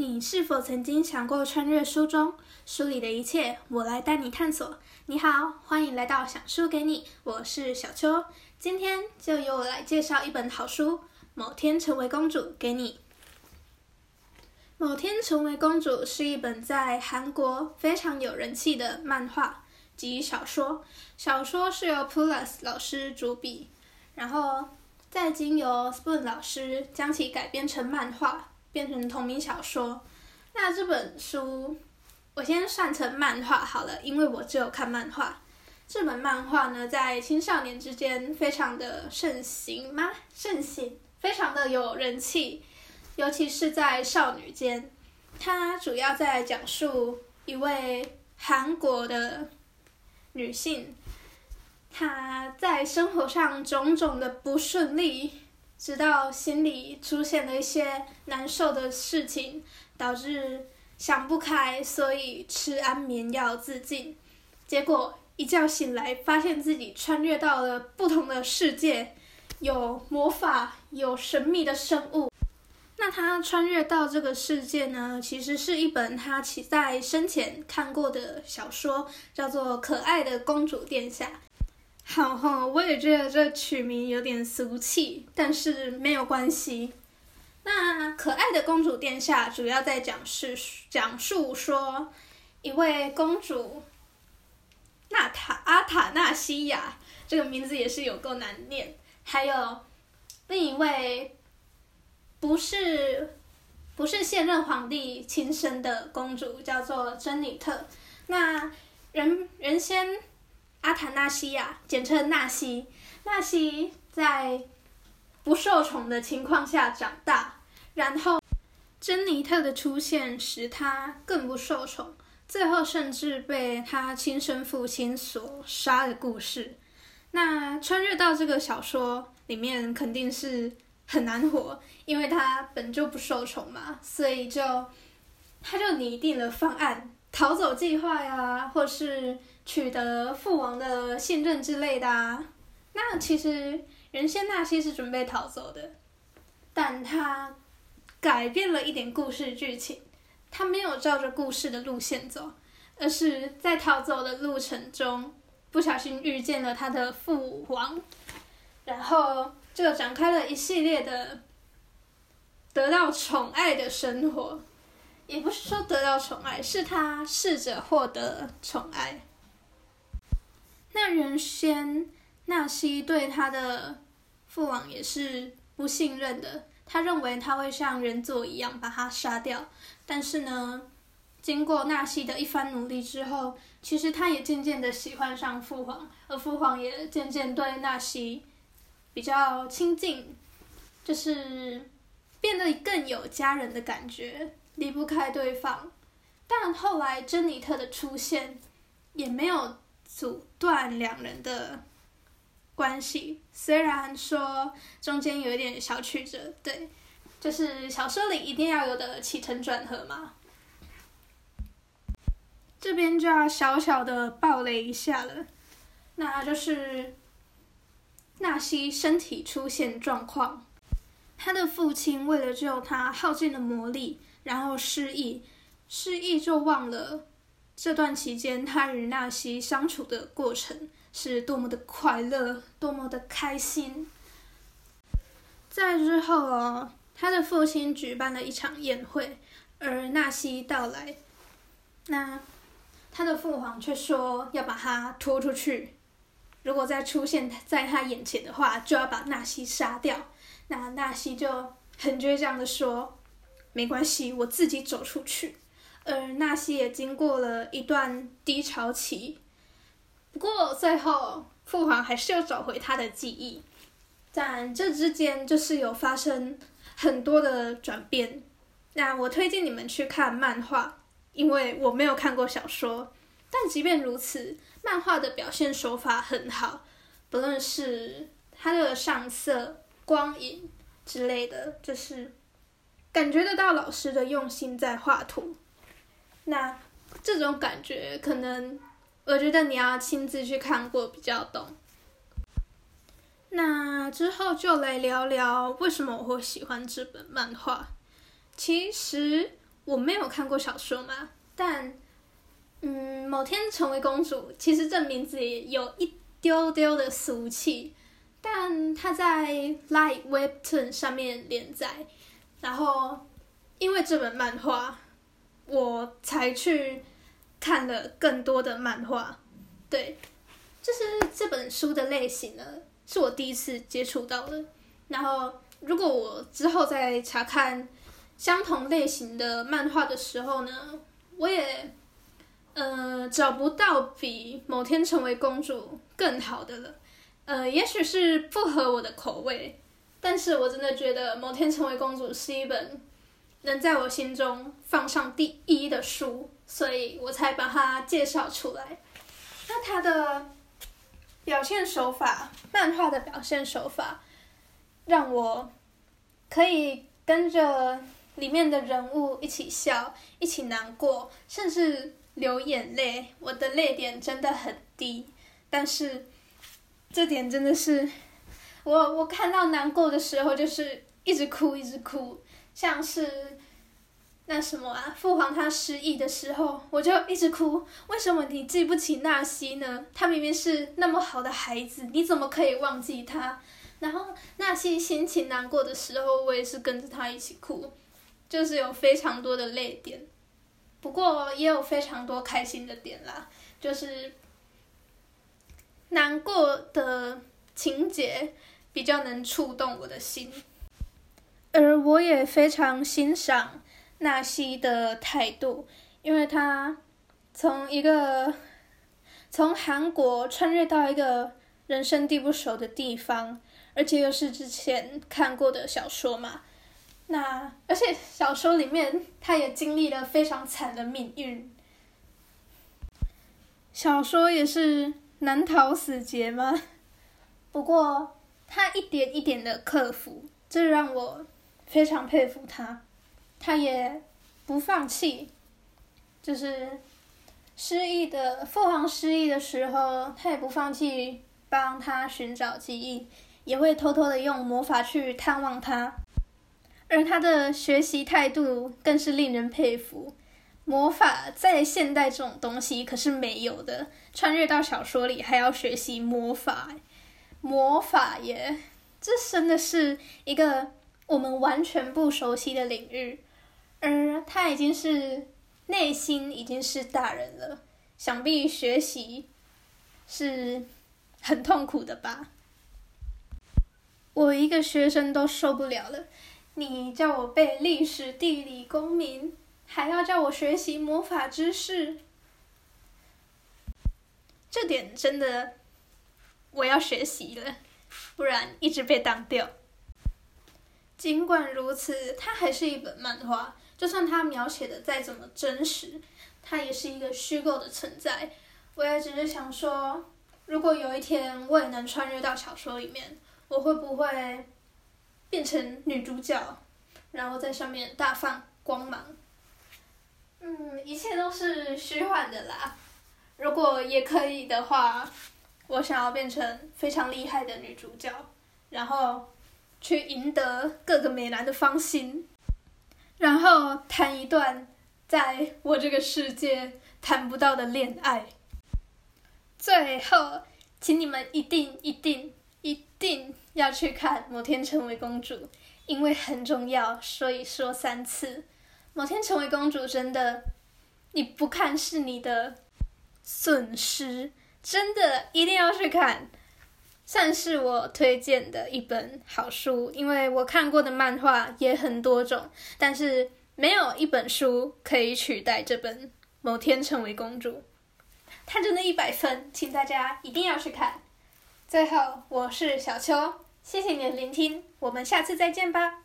你是否曾经想过穿越书中书里的一切？我来带你探索。你好，欢迎来到想书给你，我是小秋。今天就由我来介绍一本好书《某天成为公主》给你。《某天成为公主》是一本在韩国非常有人气的漫画及小说。小说是由 Plus 老师主笔，然后再经由 Spoon 老师将其改编成漫画。变成同名小说，那这本书我先算成漫画好了，因为我只有看漫画。这本漫画呢，在青少年之间非常的盛行吗？盛行，非常的有人气，尤其是在少女间。它主要在讲述一位韩国的女性，她在生活上种种的不顺利。直到心里出现了一些难受的事情，导致想不开，所以吃安眠药自尽。结果一觉醒来，发现自己穿越到了不同的世界，有魔法，有神秘的生物。那他穿越到这个世界呢？其实是一本他其在生前看过的小说，叫做《可爱的公主殿下》。好哈，我也觉得这取名有点俗气，但是没有关系。那可爱的公主殿下主要在讲是讲述说，一位公主娜塔阿塔纳西亚，这个名字也是有够难念。还有另一位不是不是现任皇帝亲生的公主，叫做珍妮特。那人原先。阿塔纳西亚，简称纳西。纳西在不受宠的情况下长大，然后珍妮特的出现使他更不受宠，最后甚至被他亲生父亲所杀的故事。那穿越到这个小说里面，肯定是很难活，因为他本就不受宠嘛，所以就他就拟定了方案，逃走计划呀，或是。取得父王的信任之类的啊，那其实原先纳西是准备逃走的，但他改变了一点故事剧情，他没有照着故事的路线走，而是在逃走的路程中不小心遇见了他的父王，然后就展开了一系列的得到宠爱的生活，也不是说得到宠爱，是他试着获得宠爱。那原先纳西对他的父王也是不信任的，他认为他会像人族一样把他杀掉。但是呢，经过纳西的一番努力之后，其实他也渐渐的喜欢上父皇，而父皇也渐渐对纳西比较亲近，就是变得更有家人的感觉，离不开对方。但后来珍妮特的出现也没有。阻断两人的关系，虽然说中间有一点小曲折，对，就是小说里一定要有的起承转合嘛。这边就要小小的暴雷一下了，那就是纳西身体出现状况，他的父亲为了救他耗尽了魔力，然后失忆，失忆就忘了。这段期间，他与纳西相处的过程是多么的快乐，多么的开心。在日后哦，他的父亲举办了一场宴会，而纳西到来，那他的父皇却说要把他拖出去，如果再出现在他眼前的话，就要把纳西杀掉。那纳西就很倔强的说：“没关系，我自己走出去。”而纳西也经过了一段低潮期，不过最后父皇还是要找回他的记忆，但这之间就是有发生很多的转变。那我推荐你们去看漫画，因为我没有看过小说。但即便如此，漫画的表现手法很好，不论是它的上色、光影之类的，就是感觉得到老师的用心在画图。那这种感觉，可能我觉得你要亲自去看过比较懂。那之后就来聊聊为什么我会喜欢这本漫画。其实我没有看过小说嘛，但嗯，某天成为公主，其实这名字也有一丢丢的俗气，但它在 Light Webtoon 上面连载，然后因为这本漫画，我才去看了更多的漫画，对，就是这本书的类型呢，是我第一次接触到的，然后如果我之后再查看相同类型的漫画的时候呢，我也。呃，找不到比某天成为公主更好的了。呃，也许是不合我的口味，但是我真的觉得某天成为公主是一本能在我心中放上第一的书，所以我才把它介绍出来。那它的表现手法，漫画的表现手法，让我可以跟着里面的人物一起笑，一起难过，甚至。流眼泪，我的泪点真的很低，但是这点真的是我我看到难过的时候就是一直哭一直哭，像是那什么啊，父皇他失忆的时候我就一直哭，为什么你记不起纳西呢？他明明是那么好的孩子，你怎么可以忘记他？然后纳西心情难过的时候，我也是跟着他一起哭，就是有非常多的泪点。不过也有非常多开心的点啦，就是难过的情节比较能触动我的心，而我也非常欣赏纳西的态度，因为他从一个从韩国穿越到一个人生地不熟的地方，而且又是之前看过的小说嘛。那而且小说里面，他也经历了非常惨的命运。小说也是难逃死劫吗？不过他一点一点的克服，这让我非常佩服他。他也不放弃，就是失忆的父皇失忆的时候，他也不放弃帮他寻找记忆，也会偷偷的用魔法去探望他。而他的学习态度更是令人佩服。魔法在现代这种东西可是没有的，穿越到小说里还要学习魔法，魔法耶，这真的是一个我们完全不熟悉的领域。而他已经是内心已经是大人了，想必学习是很痛苦的吧？我一个学生都受不了了。你叫我背历史、地理、公民，还要叫我学习魔法知识，这点真的我要学习了，不然一直被当掉。尽管如此，它还是一本漫画，就算它描写的再怎么真实，它也是一个虚构的存在。我也只是想说，如果有一天我也能穿越到小说里面，我会不会？变成女主角，然后在上面大放光芒。嗯，一切都是虚幻的啦。如果也可以的话，我想要变成非常厉害的女主角，然后去赢得各个美男的芳心，然后谈一段在我这个世界谈不到的恋爱。最后，请你们一定一定一定。要去看某天成为公主，因为很重要，所以说三次。某天成为公主真的，你不看是你的损失，真的一定要去看，算是我推荐的一本好书。因为我看过的漫画也很多种，但是没有一本书可以取代这本《某天成为公主》，它真的一百分，请大家一定要去看。最后，我是小秋，谢谢你的聆听，我们下次再见吧。